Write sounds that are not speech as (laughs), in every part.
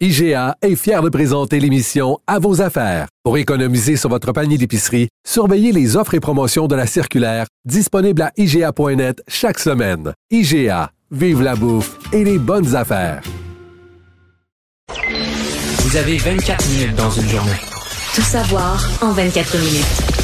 IGA est fier de présenter l'émission À vos affaires. Pour économiser sur votre panier d'épicerie, surveillez les offres et promotions de la circulaire disponible à IGA.net chaque semaine. IGA, vive la bouffe et les bonnes affaires. Vous avez 24 minutes dans une journée. Tout savoir en 24 minutes.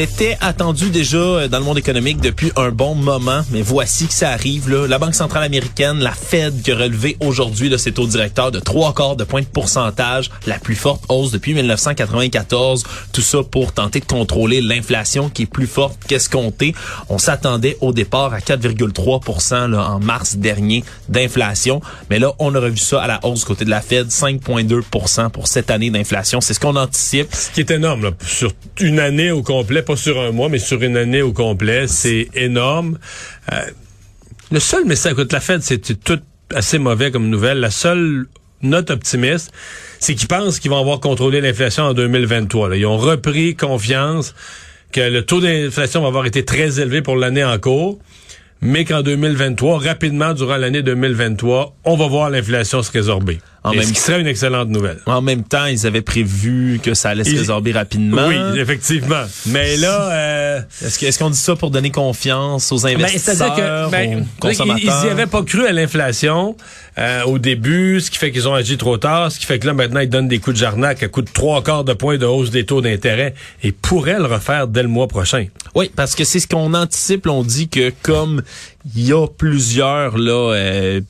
C'était attendu déjà euh, dans le monde économique depuis un bon moment, mais voici que ça arrive. Là. La Banque centrale américaine, la Fed, qui a relevé aujourd'hui ses taux directeurs de trois quarts de point de pourcentage, la plus forte hausse depuis 1994. Tout ça pour tenter de contrôler l'inflation qui est plus forte qu'escompté. On s'attendait au départ à 4,3% en mars dernier d'inflation, mais là, on a revu ça à la hausse côté de la Fed, 5,2% pour cette année d'inflation. C'est ce qu'on anticipe. Ce qui est énorme, là, sur une année au complet pas sur un mois, mais sur une année au complet. C'est énorme. Euh, le seul message, écoute, la Fed, c'est tout assez mauvais comme nouvelle. La seule note optimiste, c'est qu'ils pensent qu'ils vont avoir contrôlé l'inflation en 2023. Ils ont repris confiance que le taux d'inflation va avoir été très élevé pour l'année en cours, mais qu'en 2023, rapidement, durant l'année 2023, on va voir l'inflation se résorber. En même... Ce qui serait une excellente nouvelle. En même temps, ils avaient prévu que ça allait se résorber rapidement. Oui, effectivement. Mais là, euh... est-ce qu'on dit ça pour donner confiance aux ben, investisseurs, que, ben, aux consommateurs? Ils n'y avaient pas cru à l'inflation euh, au début, ce qui fait qu'ils ont agi trop tard, ce qui fait que là, maintenant, ils donnent des coups de jarnac à coup de trois quarts de points de hausse des taux d'intérêt et pourraient le refaire dès le mois prochain. Oui, parce que c'est ce qu'on anticipe. On dit que comme il y a plusieurs là, euh,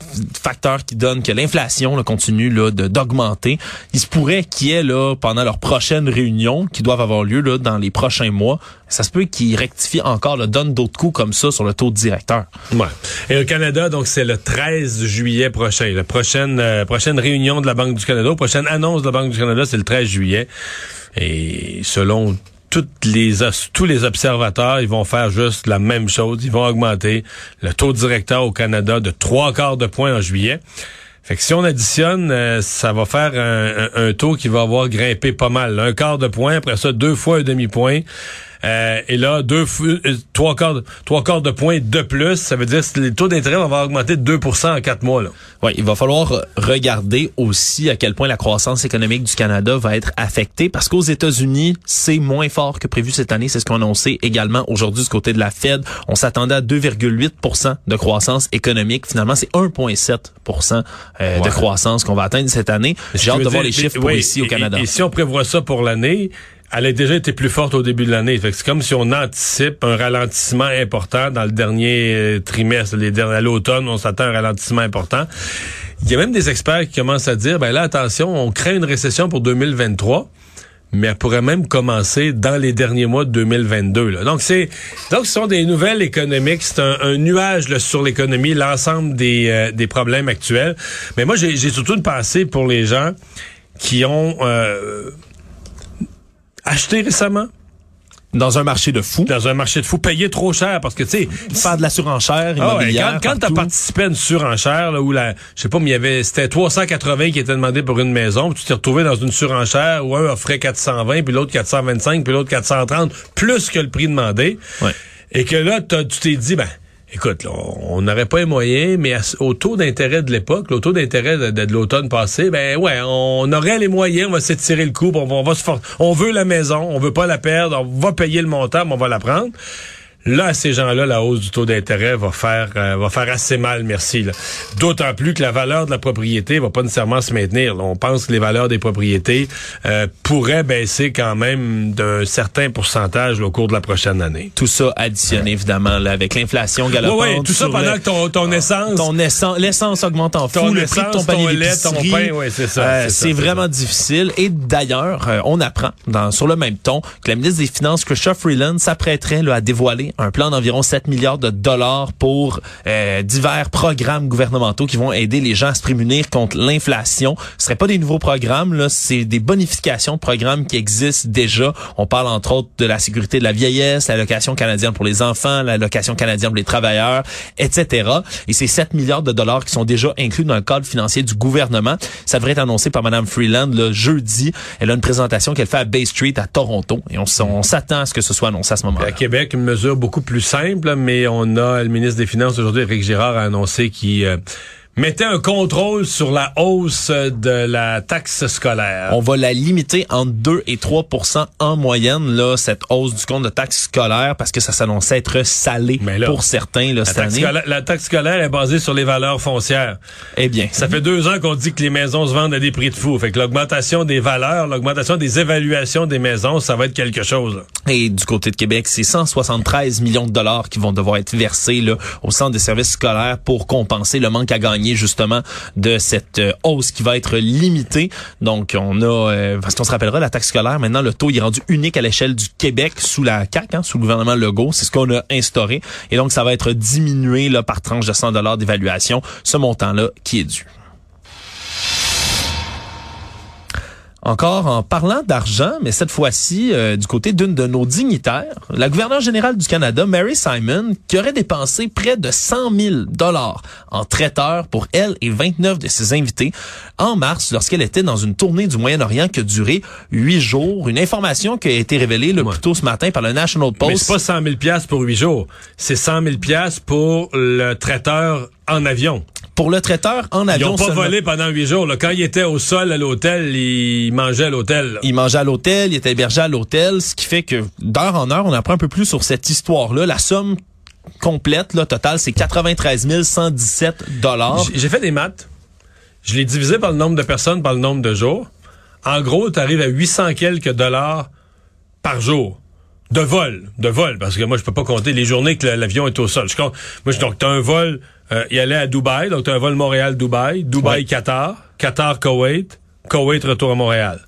facteurs qui donnent que l'inflation continue là, d'augmenter. Il se pourrait qu'il y ait là, pendant leur prochaine réunion, qui doivent avoir lieu là, dans les prochains mois, ça se peut qu'ils rectifient encore, là, donnent d'autres coups comme ça sur le taux directeur. Ouais. Et au Canada, donc c'est le 13 juillet prochain. La prochaine, euh, prochaine réunion de la Banque du Canada, prochaine annonce de la Banque du Canada, c'est le 13 juillet. Et selon les tous les observateurs, ils vont faire juste la même chose. Ils vont augmenter le taux directeur au Canada de trois quarts de point en juillet. Fait que si on additionne, euh, ça va faire un, taux qui va avoir grimpé pas mal. Un quart de point, après ça, deux fois un demi-point. Euh, et là, deux, euh, trois quarts, trois quarts de points de plus, ça veut dire que les taux d'intérêt vont augmenter de 2% en quatre mois. Là. Oui, il va falloir regarder aussi à quel point la croissance économique du Canada va être affectée parce qu'aux États-Unis, c'est moins fort que prévu cette année. C'est ce qu'on annoncé également aujourd'hui du côté de la Fed. On s'attendait à 2,8% de croissance économique. Finalement, c'est 1,7% euh, de croissance qu'on va atteindre cette année. J'ai hâte de voir les chiffres pour ici au Canada. et si on prévoit ça pour l'année, elle a déjà été plus forte au début de l'année. C'est comme si on anticipe un ralentissement important dans le dernier euh, trimestre. À l'automne, on s'attend à un ralentissement important. Il y a même des experts qui commencent à dire, ben là, attention, on crée une récession pour 2023 mais elle pourrait même commencer dans les derniers mois de 2022. Là. Donc, c'est donc ce sont des nouvelles économiques. C'est un, nuage là, sur l'économie, l'ensemble des, euh, des problèmes actuels. Mais moi, j'ai surtout une pensée pour les gens qui ont euh, acheté récemment? Dans un marché de fou. Dans un marché de fou, payé trop cher parce que tu sais, faire de la surenchère ah quand quand tu as participé à une surenchère là où la je sais pas mais il y avait c'était 380 qui étaient demandés pour une maison, puis tu t'es retrouvé dans une surenchère où un offrait 420 puis l'autre 425 puis l'autre 430 plus que le prix demandé. Ouais. Et que là tu t'es dit ben Écoute, on n'aurait pas les moyens, mais au taux d'intérêt de l'époque, au taux d'intérêt de, l'automne passé, ben ouais, on aurait les moyens, on va s'étirer le coup, on va, se on veut la maison, on veut pas la perdre, on va payer le montant, mais on va la prendre. Là, à ces gens-là, la hausse du taux d'intérêt va faire euh, va faire assez mal, merci. D'autant plus que la valeur de la propriété va pas nécessairement se maintenir. on pense que les valeurs des propriétés euh, pourraient baisser quand même d'un certain pourcentage au cours de la prochaine année. Tout ça additionné, évidemment, là, avec l'inflation galopante. Oui, tout ça pendant que ton, ton essence... Ton essence, l'essence augmente en fou, le prix de ton panier d'épicerie. Ouais, c'est ça. Euh, c'est vraiment difficile. Et d'ailleurs, euh, on apprend dans, sur le même ton que la ministre des Finances, Christophe Freeland, s'apprêterait à dévoiler un plan d'environ 7 milliards de dollars pour euh, divers programmes gouvernementaux qui vont aider les gens à se prémunir contre l'inflation. Ce serait pas des nouveaux programmes, là, c'est des bonifications de programmes qui existent déjà. On parle entre autres de la sécurité de la vieillesse, la location canadienne pour les enfants, la location canadienne pour les travailleurs, etc. Et ces 7 milliards de dollars qui sont déjà inclus dans le cadre financier du gouvernement, ça devrait être annoncé par Mme Freeland le jeudi. Elle a une présentation qu'elle fait à Bay Street à Toronto et on, s'attend à ce que ce soit annoncé à ce moment-là. Québec, une mesure beaucoup plus simple, mais on a le ministre des Finances aujourd'hui, Éric Girard, a annoncé qu'il euh, mettait un contrôle sur la hausse de la taxe scolaire. On va la limiter entre 2 et 3% en moyenne, là, cette hausse du compte de taxe scolaire, parce que ça s'annonçait être salé pour certains là, cette année. Scolaire, la taxe scolaire est basée sur les valeurs foncières. Eh bien. Ça fait deux ans qu'on dit que les maisons se vendent à des prix de fou. Fait que l'augmentation des valeurs, l'augmentation des évaluations des maisons, ça va être quelque chose. Et du côté de Québec, c'est 173 millions de dollars qui vont devoir être versés là, au centre des services scolaires pour compenser le manque à gagner justement de cette euh, hausse qui va être limitée. Donc on a, euh, parce qu'on se rappellera, la taxe scolaire, maintenant le taux est rendu unique à l'échelle du Québec sous la CAQ, hein, sous le gouvernement Legault. C'est ce qu'on a instauré. Et donc ça va être diminué là, par tranche de 100 dollars d'évaluation, ce montant-là qui est dû. Encore en parlant d'argent, mais cette fois-ci euh, du côté d'une de nos dignitaires, la gouverneure générale du Canada, Mary Simon, qui aurait dépensé près de 100 000 dollars en traiteur pour elle et 29 de ses invités en mars, lorsqu'elle était dans une tournée du Moyen-Orient qui a duré huit jours. Une information qui a été révélée le plus tôt ce matin par le National Post. Mais c'est pas 100 000 pièces pour huit jours, c'est 100 000 pièces pour le traiteur en avion. Pour le traiteur en avion. Ils n'ont pas volé pendant huit jours. Là. Quand il était au sol à l'hôtel, il mangeait à l'hôtel. Il mangeait à l'hôtel, il était hébergé à l'hôtel, ce qui fait que d'heure en heure, on apprend un peu plus sur cette histoire-là. La somme complète, là, totale, c'est 93 117 dollars. J'ai fait des maths. Je l'ai divisé par le nombre de personnes, par le nombre de jours. En gros, tu arrives à 800 quelques dollars par jour de vol, de vol, parce que moi je peux pas compter les journées que l'avion est au sol. Je compte, moi donc t'as un vol, euh, il allait à Dubaï, donc t'as un vol Montréal-Dubaï, Dubaï, Qatar, Qatar Koweït, retour à Montréal.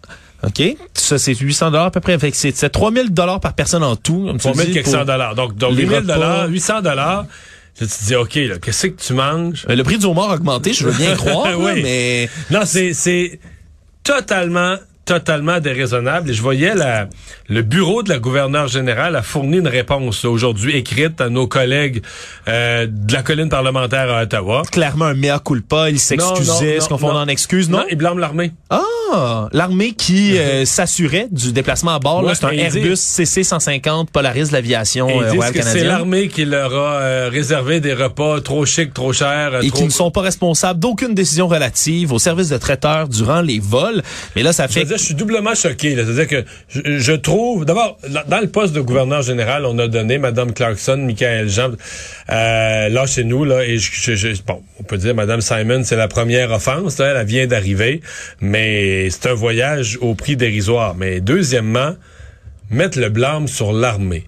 OK. Ça, c'est 800 dollars à peu près. C'est 3000 dollars par personne en tout. 3000 quelques dollars. Donc, donc 8000 dollars, 800 dollars. Tu te dis, OK, là, qu'est-ce que tu manges? Euh, le prix du homard a augmenté, je veux bien (laughs) croire, oui. mais... Non, c'est totalement totalement déraisonnable. Et je voyais la, le bureau de la gouverneure générale a fourni une réponse aujourd'hui écrite à nos collègues euh, de la colline parlementaire à Ottawa. Clairement un mea culpa, il s'excusait, ce qu'on fond en excuse, non? Non, il blâme l'armée. Ah, l'armée qui (laughs) euh, s'assurait du déplacement à bord. c'est un Airbus CC-150 Polaris de l'aviation euh, Royal C'est l'armée qui leur a euh, réservé des repas trop chics, trop chers. Et qui ne sont pas responsables d'aucune décision relative au service de traiteurs durant les vols. Mais là, ça fait je suis doublement choqué. C'est-à-dire que je, trouve, d'abord, dans le poste de gouverneur général, on a donné Mme Clarkson, Michael Jean, euh, là chez nous, là, et je, bon, on peut dire Mme Simon, c'est la première offense, elle vient d'arriver, mais c'est un voyage au prix dérisoire. Mais deuxièmement, mettre le blâme sur l'armée.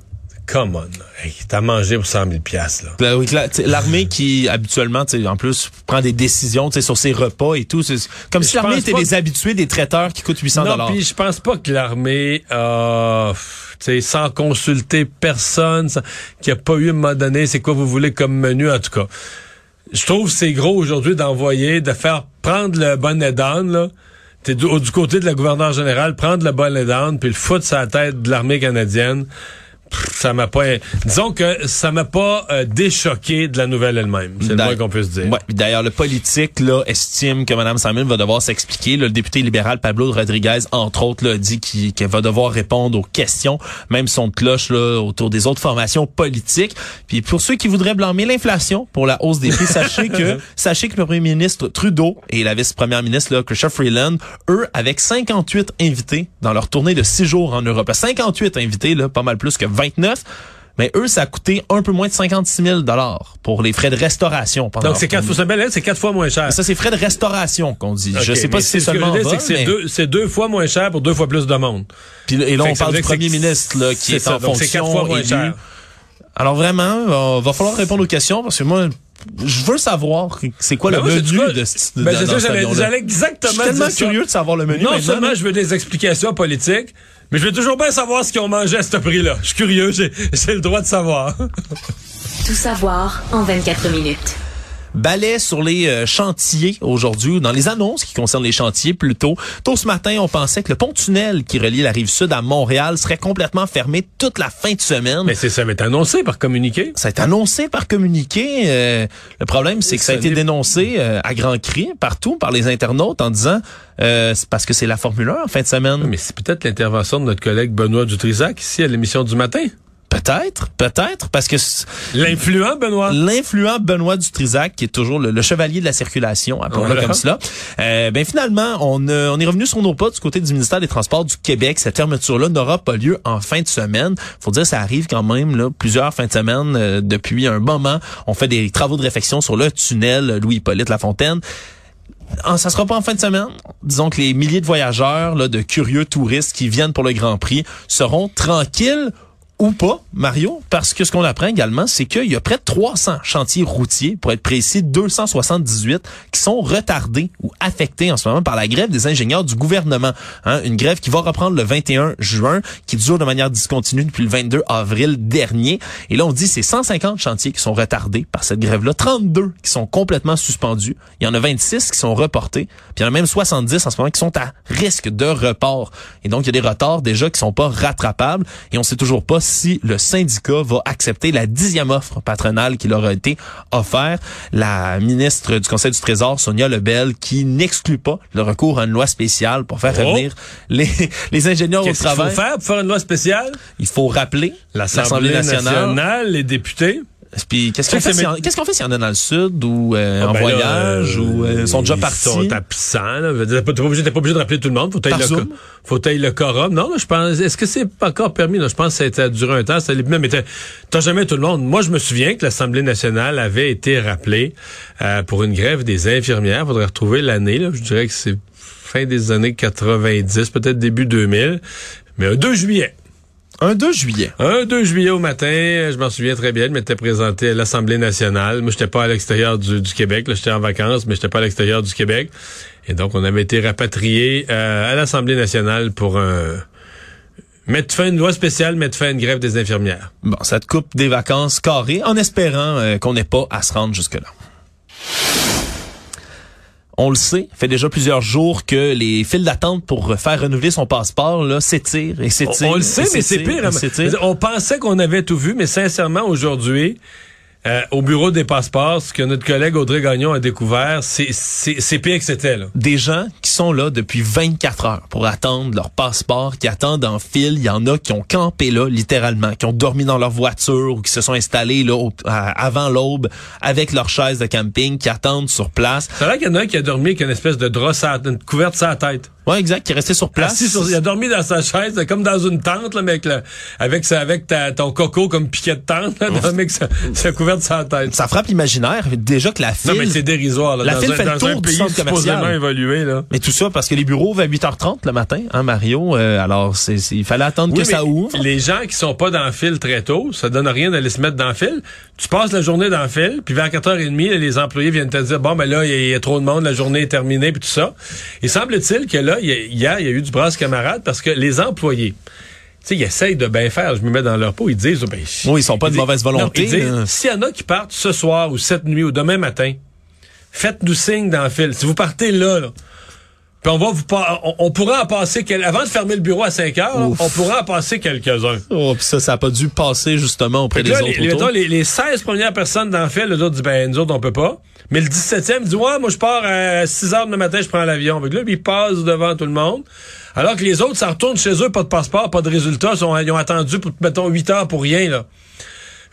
Come on. Hey, t'as mangé pour 100 000 piastres, là. Ben l'armée (laughs) qui, habituellement, en plus, prend des décisions sur ses repas et tout. Comme si l'armée était des habitués des traiteurs qui coûtent 800 Non, puis je pense pas que l'armée a... sans consulter personne, qui a pas eu à me donné c'est quoi vous voulez comme menu, en tout cas. Je trouve c'est gros aujourd'hui d'envoyer, de faire prendre le bonnet d'âne, là, du, du, côté de la gouverneure générale, prendre le bonnet d'âne, puis le foutre sur la tête de l'armée canadienne ça m'a pas disons que ça m'a pas euh, déchoqué de la nouvelle elle-même. C'est le moins qu'on puisse dire. Ouais, d'ailleurs le politique là estime que Mme Simon va devoir s'expliquer. Le député libéral Pablo Rodriguez entre autres là, dit qu'elle va devoir répondre aux questions même son cloche là autour des autres formations politiques. Puis pour ceux qui voudraient blâmer l'inflation pour la hausse des prix sachez que (laughs) sachez que le premier ministre Trudeau et la vice-première ministre là Christophe Freeland eux avec 58 invités dans leur tournée de six jours en Europe. 58 invités là pas mal plus que 29 mais eux, ça a coûté un peu moins de 56 000 pour les frais de restauration. Pendant Donc, c'est quatre, fois, c'est quatre fois moins cher. Ça, c'est frais de restauration qu'on dit. je Ok, sais pas si c'est ce que je seulement bas, c'est mais- deux, c'est deux fois moins cher pour deux fois plus de monde. Puis, et là, Fait on parle du premier ministre là, qui est, ça, en donc c'est quatre fonction. fois moins élu. cher. Alors vraiment, euh, va falloir répondre aux questions parce que moi, je veux savoir c'est quoi Ben le menu quoi- de, ce- Ben, c'est ça, j'allais, j'allais Je exactement suis tellement ça. curieux de savoir le menu. Non maintenant, seulement je veux des explications politiques, mais je veux toujours bien savoir ce qu'ils ont mangé à ce prix-là. Je suis curieux, j'ai, j'ai le droit de savoir. Tout savoir en 24 minutes. Balai sur les euh, chantiers aujourd'hui, ou dans les annonces qui concernent les chantiers plutôt. Tôt ce matin, on pensait que le pont-tunnel qui relie la rive sud à Montréal serait complètement fermé toute la fin de semaine. Mais c'est ça va être annoncé par communiqué. Ça a été annoncé par communiqué. Euh, le problème, c'est que ça a été dénoncé euh, à grands cris partout par les internautes en disant euh, c'est parce que c'est la Formule 1 en fin de semaine. Mais c'est peut-être l'intervention de notre collègue Benoît Dutrisac ici à l'émission du matin. Peut-être, peut-être, parce que L'influent Benoît? l'influent Benoît Dutrisac, qui est toujours le, le chevalier de la circulation, appelons-le Voilà. comme cela, euh, ben finalement, on, euh, on est revenu sur nos pas du côté du ministère des Transports du Québec. Cette fermeture-là n'aura pas lieu en fin de semaine. Faut dire, ça arrive quand même là, plusieurs fins de semaine euh, depuis un moment. On fait des travaux de réfection sur le tunnel Louis-Hippolyte Lafontaine. Ça sera pas en fin de semaine. Disons que les milliers de voyageurs, là, de curieux touristes qui viennent pour le Grand Prix seront tranquilles ou pas, Mario, parce que ce qu'on apprend également, c'est qu'il y a près de 300 chantiers routiers, pour être précis, 278, qui sont retardés ou affectés en ce moment par la grève des ingénieurs du gouvernement. Hein, une grève qui va reprendre le 21 juin, qui dure de manière discontinue depuis le 22 avril dernier. Et là, on dit c'est 150 chantiers qui sont retardés par cette grève-là, 32 qui sont complètement suspendus. Il y en a 26 qui sont reportés, puis il y en a même 70 en ce moment qui sont à risque de report. Et donc, il y a des retards déjà qui sont pas rattrapables et on sait toujours pas si le syndicat va accepter la dixième offre patronale qui leur a été offerte. La ministre du Conseil du Trésor, Sonia Lebel, qui n'exclut pas le recours à une loi spéciale pour faire Oh. revenir les, les ingénieurs au Qu'est-ce qu'il faut travail. faire pour faire une loi spéciale? Il faut rappeler L'Assemblée nationale, les députés. Puis qu'est-ce qu'on fait, s'il fait s'il y en a dans le sud ou euh, Ah, en ben voyage euh, ou euh, sont déjà partis? Ils sont absents. T'es pas, obligé, pas obligé de rappeler tout le monde. Faut tailler le, Zoom? faut tailler le quorum. Non, là, je pense. Est-ce que c'est pas encore permis? Là? Je pense que ça a duré un temps. Ça, mais t'as t'as jamais tout le monde. Moi, je me souviens que l'Assemblée nationale avait été rappelée euh, pour une grève des infirmières. Faudrait retrouver l'année. Je dirais que c'est fin des années 90, peut-être début 2000. Mais un 2 juillet. Un 2 juillet. Un 2 juillet au matin, je m'en souviens très bien, je m'étais présenté à l'Assemblée nationale. Moi, j'étais pas à l'extérieur du, du Québec, là, j'étais en vacances, mais j'étais pas à l'extérieur du Québec. Et donc, on avait été rapatrié euh, à l'Assemblée nationale pour un mettre fin à une loi spéciale, mettre fin à une grève des infirmières. Bon, ça te coupe des vacances carrées en espérant euh, qu'on n'ait pas à se rendre jusque-là. On le sait, fait déjà plusieurs jours que les files d'attente pour faire renouveler son passeport là s'étirent et On, s'étirent. on le sait, mais c'est pire. hein. On pensait qu'on avait tout vu, mais sincèrement, aujourd'hui, euh, au bureau des passeports, ce que notre collègue Audrey Gagnon a découvert, c'est pire que c'était. Des gens qui sont là depuis 24 heures pour attendre leur passeport, qui attendent en file. Il y en a qui ont campé là, littéralement, qui ont dormi dans leur voiture ou qui se sont installés là au- à- avant l'aube avec leur chaise de camping, qui attendent sur place. C'est vrai qu'il y en a un qui a dormi avec une espèce de drap, une couverte sur la tête. Ouais, exact, qui est resté sur place. Sur- il a dormi dans sa chaise, comme dans une tente, là, avec, le- avec, sa- avec ta- ton coco comme piquet de tente, là, dormi avec sa, sa couverte sur la tête. Ça frappe l'imaginaire. Déjà que la file... Non, mais c'est dérisoire. Là, La dans file un, fait le tour un du centre commercial. évolué. Là. Mais tout ça parce que les bureaux ouvrent à 8h30 le matin, hein, Mario. Euh, alors, c'est, il fallait attendre Oui, que ça ouvre. Les gens qui sont pas dans le fil très tôt, ça donne rien d'aller se mettre dans le fil. Tu passes la journée dans le fil, puis vers 4h30, là, les employés viennent te dire, bon, ben là, il y, a- il y a trop de monde, la journée est terminée, puis tout ça. Il semble-t-il que là, il y a- hier, il y a eu du brasse camarade parce que les employés, tu sais, ils essayent de bien faire. Je me mets dans leur peau. Ils disent, ben, Oui, ils sont pas de disent- mauvaise volonté, s'il y en a qui partent ce soir ou cette nuit ou demain matin, faites-nous signe dans le fil. Si vous partez là, là, puis on va vous pa- on, on pourra en passer quel- avant de fermer le bureau à 5 heures, Ouf. on pourra en passer quelques-uns. Oh, puis ça, ça a pas dû passer justement auprès des là, autres les, autour. mettons, les, les 16 premières personnes dans le fil, les autres disent, ben, nous autres, on peut pas. Mais le 17e dit, ouais, moi, je pars à 6 heures le matin, je prends l'avion. Là, ils passent devant tout le monde. Alors que les autres, ça retourne chez eux, pas de passeport, pas de résultat. Ils ont attendu, pour, mettons, 8 heures pour rien, là.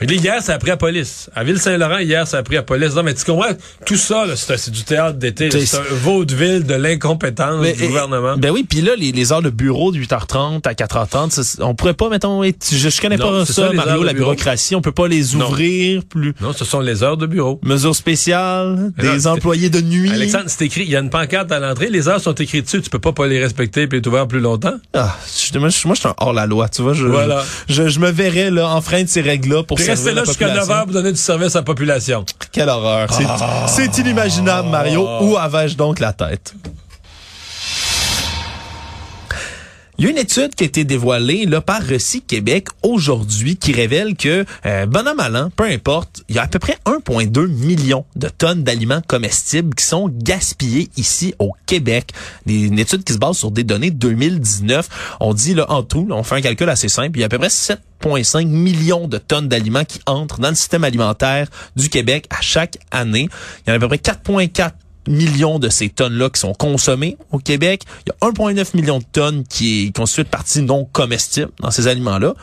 Fait que là, hier, ça a pris à police. À Ville-Saint-Laurent, hier, ça a pris à police. Non, mais tu comprends, tout ça, c'est du théâtre d'été. C'est- un vaudeville de l'incompétence du et- gouvernement. Ben oui, puis là, les, les heures de bureau de 8h30 à 4h30, ça, on pourrait pas, mettons, être- je, je connais Non, pas ça, ça, Mario, la bureau. bureaucratie, on peut pas les Non. ouvrir plus. Non, ce sont les heures de bureau. Mesures spéciales, non, des employés de nuit. Alexandre, c'est écrit, il y a une pancarte à l'entrée, les heures sont écrites dessus, tu peux pas pas les respecter puis être ouvert plus longtemps. Ah, je, moi, je, moi, je suis un hors-la-loi, tu vois. Je, Voilà. je, je me verrais là, enfreindre ces règles-là pour Restez là jusqu'à population. 9 heures pour donner du service à la population. Quelle horreur. C'est Ah. c'est inimaginable, Mario. Où avais-je donc la tête? Il y a une étude qui a été dévoilée là, par Recy Québec aujourd'hui qui révèle que, euh, bon an, mal an, peu importe, il y a à peu près 1,2 million de tonnes d'aliments comestibles qui sont gaspillés ici au Québec. Une étude qui se base sur des données 2019. On dit là, en tout, on fait un calcul assez simple, il y a à peu près 7,5 millions de tonnes d'aliments qui entrent dans le système alimentaire du Québec à chaque année. Il y en a à peu près 4,4 millions de ces tonnes-là qui sont consommées au Québec. Il y a 1,9 million de tonnes qui est constituée de parties non comestibles dans ces aliments-là.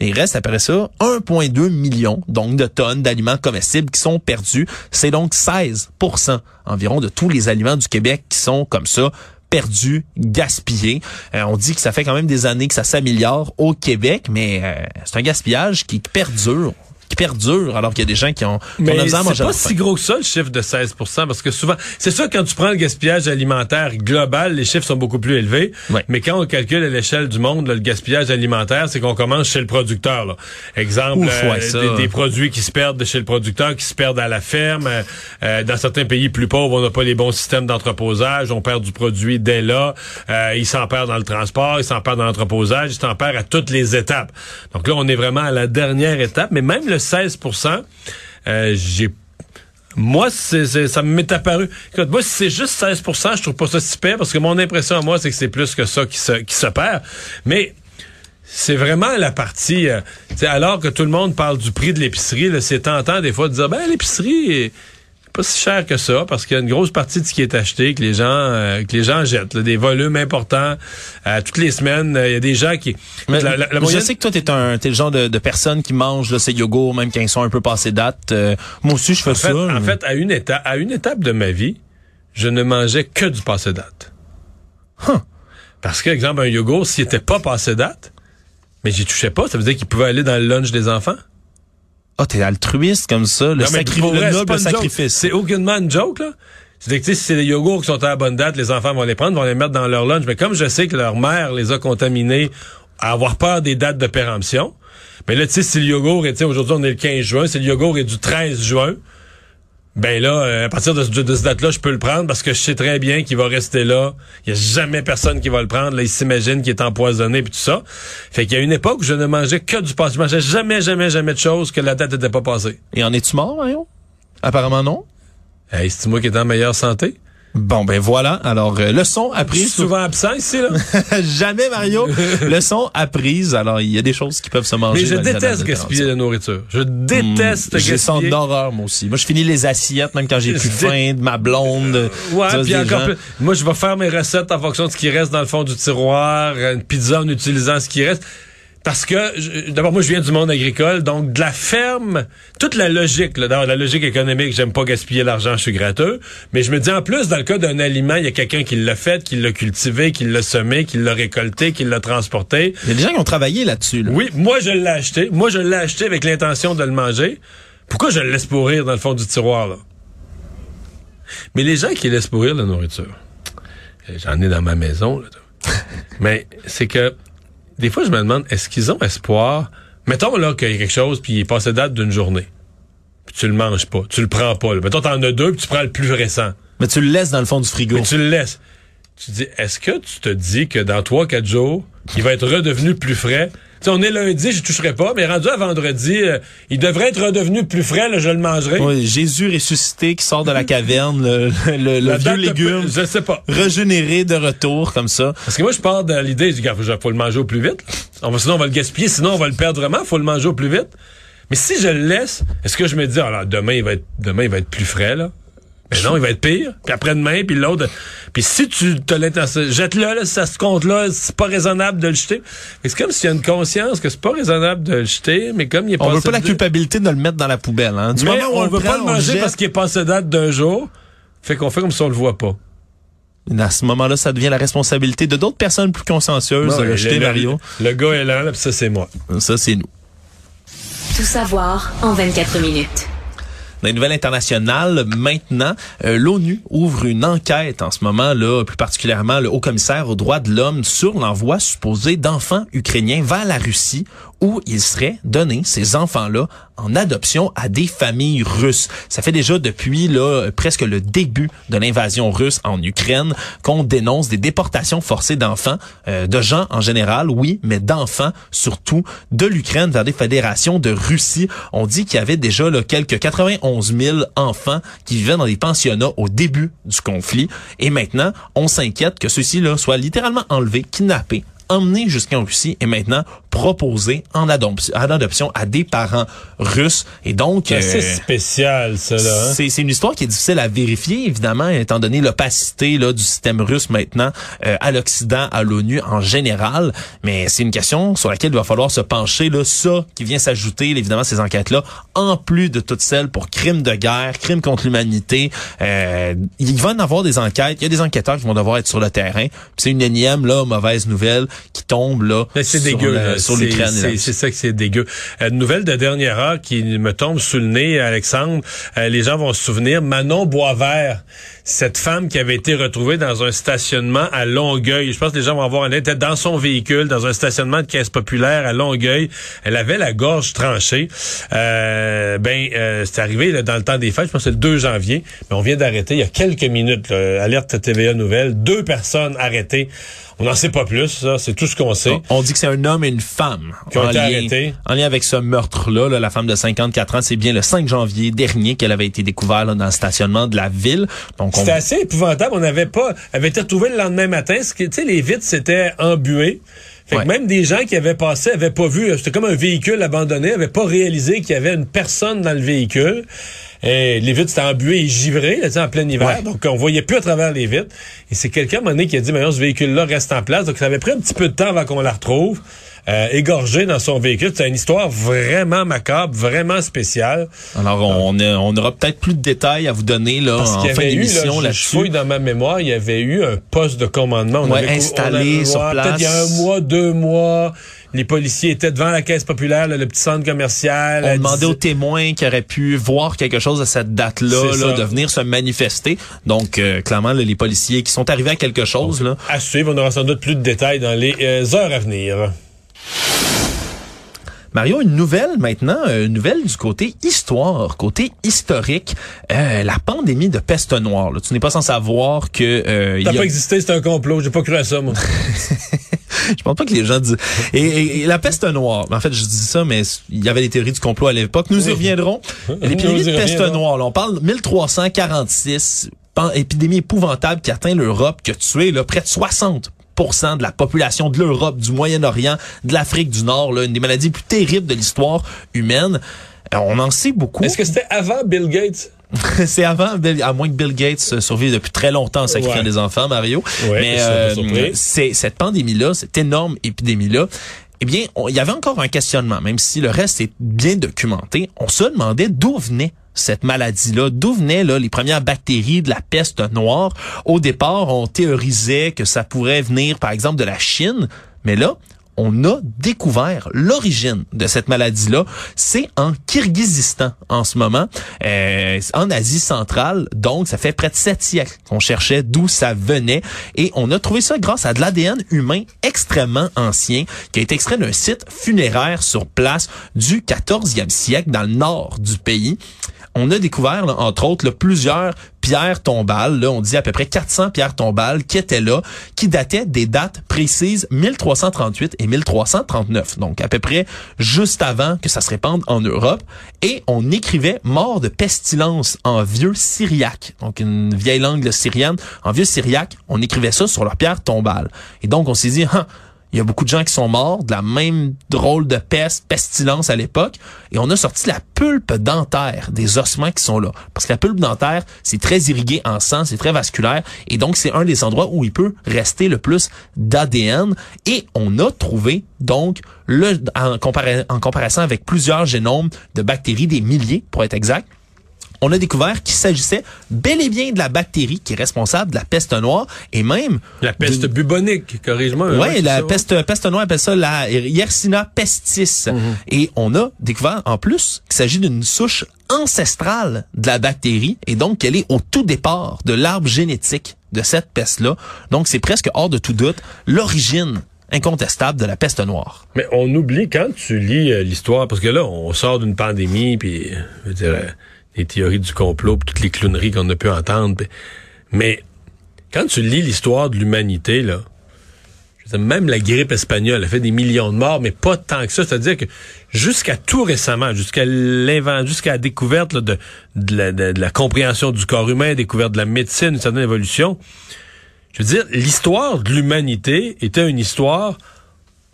Mais il reste après ça 1,2 million donc de tonnes d'aliments comestibles qui sont perdus. C'est donc 16% environ de tous les aliments du Québec qui sont comme ça perdus, gaspillés. Euh, on dit que ça fait quand même des années que ça s'améliore au Québec, mais euh, c'est un gaspillage qui perdure, qui perdure alors qu'il y a des gens qui ont, Mais c'est pas si gros que ça, le chiffre de 16 parce que souvent, c'est sûr, quand tu prends le gaspillage alimentaire global, les chiffres sont beaucoup plus élevés. Ouais. Mais quand on calcule à l'échelle du monde, là, le gaspillage alimentaire, c'est qu'on commence chez le producteur. Là. Exemple, Ouf, ouais, ça. des, des produits qui se perdent de chez le producteur, qui se perdent à la ferme. Euh, euh, dans certains pays plus pauvres, on n'a pas les bons systèmes d'entreposage. On perd du produit dès là. Euh, il s'en perd dans le transport, il s'en perd dans l'entreposage, il s'en perd à toutes les étapes. Donc là, on est vraiment à la dernière étape. Mais même le 16% euh, j'ai moi, ça m'est apparu. Écoute, moi, si c'est juste 16% je trouve pas ça si parce que mon impression à moi, c'est que c'est plus que ça qui se, qui perd. Mais c'est vraiment la partie. euh, alors que tout le monde parle du prix de l'épicerie, c'est tentant des fois de dire ben l'épicerie pas si cher que ça parce qu'il y a une grosse partie de ce qui est acheté que les gens euh, que les gens jettent, là, des volumes importants euh, toutes les semaines. euh, Il y a des gens qui. Mais la- la- la je sais que toi, t'es un, t'es le genre de, de personne qui mange là, ces yogourts, même quand ils sont un peu passés date. Euh, moi aussi, je fais En fait, ça. en fait, à une étape, à une étape de ma vie, je ne mangeais que du passé date. Huh. Parce que, exemple, un yogourt, s'il était pas passé date, mais j'y touchais pas, ça veut dire qu'il pouvait aller dans le lunch des enfants. Ah, t'es altruiste comme ça, le, Non, sacri- vrai, noble sacrifice. C'est aucunement une joke, là. C'est que, si c'est des yogourts qui sont à la bonne date, les enfants vont les prendre, vont les mettre dans leur lunch. Mais comme je sais que leur mère les a contaminés à avoir peur des dates de péremption, mais là, tu sais, si le yogourt est, tu sais, aujourd'hui, on est le 15 juin, si le yogourt est du 13 juin, ben là, euh, à partir de, ce- de cette date-là, je peux le prendre parce que je sais très bien qu'il va rester là. Il y a jamais personne qui va le prendre. Là, il s'imagine qu'il est empoisonné puis tout ça. Fait qu'il y a une époque où je ne mangeais que du passé. Je mangeais jamais, jamais, jamais de choses que la date n'était pas passée. Et en es-tu mort, Mario? Apparemment non. Hey, c'est moi qui est en meilleure santé? Bon, ben voilà. Alors, euh, leçon Je suis apprise. souvent absent ici, là. (laughs) Jamais, Mario. (laughs) leçon apprise. Alors, il y a des choses qui peuvent se manger. Mais je déteste gaspiller la nourriture. Je déteste Hmm, J'ai gaspiller. d'horreur, moi aussi. Moi, je finis les assiettes, même quand j'ai plus faim, de ma blonde. Ouais, Ça, puis encore gens- plus. Moi, je vais faire mes recettes en fonction de ce qui reste dans le fond du tiroir, une pizza en utilisant ce qui reste. Parce que, d'abord, moi, je viens du monde agricole, donc de la ferme, toute la logique, là, dans la logique économique, j'aime pas gaspiller l'argent, je suis gratteux. Mais je me dis, en plus, dans le cas d'un aliment, il y a quelqu'un qui l'a fait, qui l'a cultivé, qui l'a semé, qui l'a récolté, qui l'a transporté. Il y a des gens qui ont travaillé là-dessus. là. Oui, moi, je l'ai acheté. Moi, je l'ai acheté avec l'intention de le manger. Pourquoi je le laisse pourrir dans le fond du tiroir, là? Mais les gens qui laissent pourrir la nourriture, euh, j'en ai dans ma maison, là. (laughs) mais c'est que des fois, je me demande, est-ce qu'ils ont espoir? Mettons là qu'il y a quelque chose, puis il est passé date d'une journée. Puis tu le manges pas, tu le prends pas. Là. Mettons, t'en as deux, puis tu prends le plus récent. Mais tu le laisses dans le fond du frigo. Mais tu le laisses. Tu te dis, est-ce que tu te dis que dans 3-4 jours, il va être redevenu plus frais? Tu sais, on est lundi, je toucherai pas, mais rendu à vendredi, euh, il devrait être redevenu plus frais, là, je le mangerai. Ouais, Jésus ressuscité qui sort de la caverne, le, le- le vieux légume Je sais pas. régénéré de retour comme ça. Parce que moi, je pars de l'idée, je dis, gars, faut, faut le manger au plus vite. On va, sinon, on va le gaspiller, sinon, on va le perdre vraiment, faut le manger au plus vite. Mais si je le laisse, est-ce que je me dis, alors, demain, il va être, demain, il va être plus frais, là? Mais non, il va être pire. Puis après-demain, puis l'autre. Puis si tu as l'intention, jette-le, là, si ça se compte là, c'est pas raisonnable de le jeter. C'est comme s'il y a une conscience que c'est pas raisonnable de le jeter, mais comme il est On passé veut pas la de- culpabilité de le mettre dans la poubelle. Hein. Du mais moment où on le veut pas le on manger jette. parce qu'il est passé date d'un jour. Fait qu'on fait comme si on le voit pas. À ce moment-là, ça devient la responsabilité de d'autres personnes plus consciencieuses de jeter, le- Mario. Le, le gars est là, là, puis ça, c'est moi. Ça, c'est nous. Tout savoir en 24 minutes. Dans les nouvelles internationales, maintenant, euh, l'ONU ouvre une enquête en ce moment, là, plus particulièrement le haut-commissaire aux droits de l'homme sur l'envoi supposé d'enfants ukrainiens vers la Russie où ils seraient donnés, ces enfants-là, en adoption à des familles russes. Ça fait déjà depuis là presque le début de l'invasion russe en Ukraine qu'on dénonce des déportations forcées d'enfants, euh, de gens en général, oui, mais d'enfants surtout de l'Ukraine vers des fédérations de Russie. On dit qu'il y avait déjà là, quelques 91 000 enfants qui vivaient dans des pensionnats au début du conflit. Et maintenant, on s'inquiète que ceux-ci soient littéralement enlevés, kidnappés emmenés jusqu'en Russie et maintenant proposés en adoption, en adoption à des parents russes. Et donc, C'est euh, spécial, ça, là. hein? c'est, c'est une histoire qui est difficile à vérifier, évidemment, étant donné l'opacité là, du système russe maintenant euh, à l'Occident, à l'ONU en général. Mais c'est une question sur laquelle il va falloir se pencher. Là, ça qui vient s'ajouter, évidemment, ces enquêtes-là, en plus de toutes celles pour crimes de guerre, crimes contre l'humanité. Euh, il va y en avoir des enquêtes. Il y a des enquêteurs qui vont devoir être sur le terrain. C'est une énième là, mauvaise nouvelle qui tombe là c'est dégueu, la-. Sur l'Ukraine. c'est ça que c'est dégueu. Euh, Une nouvelle de dernière heure qui me tombe sous le nez, Alexandre. Euh, les gens vont se souvenir. Manon Boisvert, cette femme qui avait été retrouvée dans un stationnement à Longueuil. Je pense que les gens vont avoir un était dans son véhicule, dans un stationnement de caisse populaire à Longueuil. Elle avait la gorge tranchée. Euh, ben, euh, c'est arrivé là, dans le temps des fêtes. Je pense que c'est le 2 janvier. Mais on vient d'arrêter il y a quelques minutes. là, alerte TVA Nouvelle. Deux personnes arrêtées. On n'en sait pas plus. Ça, c'est tout ce qu'on sait. On dit que c'est un homme et une femme. Qui ont en été lien, arrêtés. En lien avec ce meurtre-là, là, la femme de 54 ans, c'est bien le 5 janvier dernier qu'elle avait été découverte là, dans le stationnement de la ville. Donc. C'était assez épouvantable. On n'avait pas, avait été retrouvée le lendemain matin. Ce qui, tu sais, les vitres s'étaient embuées. Fait Ouais. que même des gens qui avaient passé avaient pas vu. C'était comme un véhicule abandonné, avaient pas réalisé qu'il y avait une personne dans le véhicule. Et les vitres étaient embuées et givrées, là, en plein hiver. Ouais. Donc, on voyait plus à travers les vitres. Et c'est quelqu'un, à un moment donné, qui a dit, maintenant, ce véhicule-là reste en place. Donc, ça avait pris un petit peu de temps avant qu'on la retrouve. Euh, égorgée dans son véhicule. C'est une histoire vraiment macabre, vraiment spéciale. Alors, on, a- on aura peut-être plus de détails à vous donner là, Parce en y fin là, d'émission là-dessus. fouille dans ma mémoire, il y avait eu un poste de commandement. On Ouais, avait installé on avait- sur ouais, place. Peut-être il y a un mois, deux mois, les policiers étaient devant la caisse populaire, là, le petit centre commercial. On demandait 10 aux témoins qui auraient pu voir quelque chose à cette date-là, là, de venir se manifester. Donc, euh, clairement, là, les policiers qui sont arrivés à quelque chose, là, À suivre, on aura sans doute plus de détails dans les euh, heures à venir. Mario, une nouvelle maintenant, euh, une nouvelle du côté histoire, côté historique, euh, la pandémie de peste noire. là. Tu n'es pas sans savoir que euh, Ça a- pas existé, c'est un complot. J'ai pas cru à ça, moi. (laughs) je pense pas que les gens disent. Et, et- et la peste noire, en fait, je dis ça, mais il y avait des théories du complot à l'époque. Nous y reviendrons. L'épidémie Nous de peste noire, là, on parle 1346, pan- épidémie épouvantable qui atteint l'Europe, qui a tué là, près de 60 de la population de l'Europe, du Moyen-Orient, de l'Afrique du Nord, là, une des maladies plus terribles de l'histoire humaine. Euh, On en sait beaucoup. Est-ce que c'était avant Bill Gates? (laughs) C'est avant, Bill- à moins que Bill Gates euh, survive depuis très longtemps en sacrifiant Ouais. des enfants, Mario. Ouais, Mais euh, c'est cette pandémie-là, cette énorme épidémie-là, eh bien, il y avait encore un questionnement, même si le reste est bien documenté. On se demandait d'où venait cette maladie-là, d'où venaient là, les premières bactéries de la peste noire? Au départ, on théorisait que ça pourrait venir, par exemple, de la Chine, mais là, on a découvert l'origine de cette maladie-là. C'est en Kirghizistan en ce moment, euh, en Asie centrale. Donc, ça fait près de sept siècles qu'on cherchait d'où ça venait. Et on a trouvé ça grâce à de l'ADN humain extrêmement ancien qui a été extrait d'un site funéraire sur place du 14e siècle dans le nord du pays. On a découvert, entre autres, plusieurs pierres tombales. Là, on dit à peu près 400 pierres tombales qui étaient là, qui dataient des dates précises 1338 et 1339. Donc, à peu près juste avant que ça se répande en Europe. Et on écrivait mort de pestilence en vieux syriaque. Donc, une vieille langue syrienne. En vieux syriaque, on écrivait ça sur leurs pierres tombales. Et donc, on s'est dit, Hein, Il y a beaucoup de gens qui sont morts de la même drôle de peste, pestilence à l'époque. Et on a sorti la pulpe dentaire des ossements qui sont là. Parce que la pulpe dentaire, c'est très irrigué en sang, c'est très vasculaire. Et donc, c'est un des endroits où il peut rester le plus d'ADN. Et on a trouvé, donc, le, en, en comparaison avec plusieurs génomes de bactéries, des milliers pour être exact, on a découvert qu'il s'agissait bel et bien de la bactérie qui est responsable de la peste noire et même La peste bubonique, corrige-moi. hein, Ouais, c'est la ça, peste, peste noire appelle ça la Yersinia pestis. Et on a découvert en plus qu'il s'agit d'une souche ancestrale de la bactérie et donc qu'elle est au tout départ de l'arbre génétique de cette peste-là. Donc c'est presque hors de tout doute l'origine incontestable de la peste noire. Mais on oublie quand tu lis euh, l'histoire, parce que là, on sort d'une pandémie, puis, je veux dire, les théories du complot, toutes les clowneries qu'on a pu entendre. mais quand tu lis l'histoire de l'humanité, là, je dire, même la grippe espagnole a fait des millions de morts, mais pas tant que ça. C'est-à-dire que jusqu'à tout récemment, jusqu'à l'invent, jusqu'à la découverte là, de, la, de la compréhension du corps humain, découverte de la médecine, une certaine évolution, je veux dire, l'histoire de l'humanité était une histoire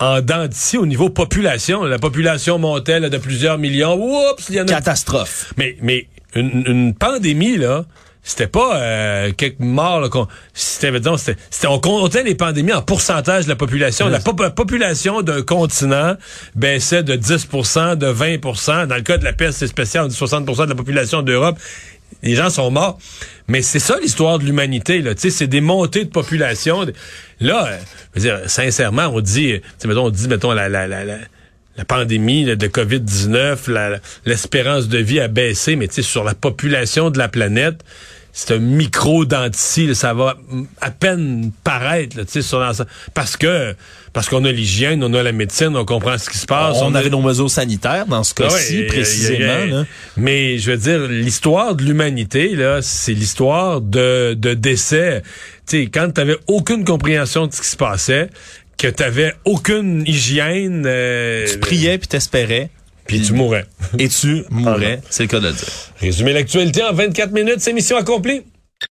en dents d'ici au niveau population. La population montait là, de plusieurs millions. Oups, il y en a. Catastrophe. Mais, mais une, une pandémie, là, c'était pas euh, quelques morts. Là, qu'on- c'était, c'était, c'était- on comptait les pandémies en pourcentage de la population. La pop- population d'un continent baissait de 10% de 20% Dans le cas de la peste spéciale, on dit 60 de la population d'Europe. Les gens sont morts. Mais c'est ça l'histoire de l'humanité. Là. C'est des montées de population. Là, euh, je veux dire, sincèrement, on dit, sais, mettons, on dit, mettons, la, la, la, la, pandémie de COVID-19, la- l'espérance de vie a baissé, mais sur la population de la planète, c'est un micro dentici, ça va à peine paraître, là, tu sur l'ensemble. parce que parce qu'on a l'hygiène, on a la médecine, on comprend ce qui se passe. on avait nos mesures sanitaires dans ce ouais, cas-ci, y a- y a- précisément. là. Mais je veux dire, l'histoire de l'humanité, là, c'est l'histoire de, de décès. Tu sais, quand t'avais aucune compréhension de ce qui se passait, que t'avais aucune hygiène, euh, Tu priais puis t'espérais. Puis tu mourrais. Et tu mourrais, c'est le cas de le dire. Résumer l'actualité en 24 minutes, c'est mission accomplie.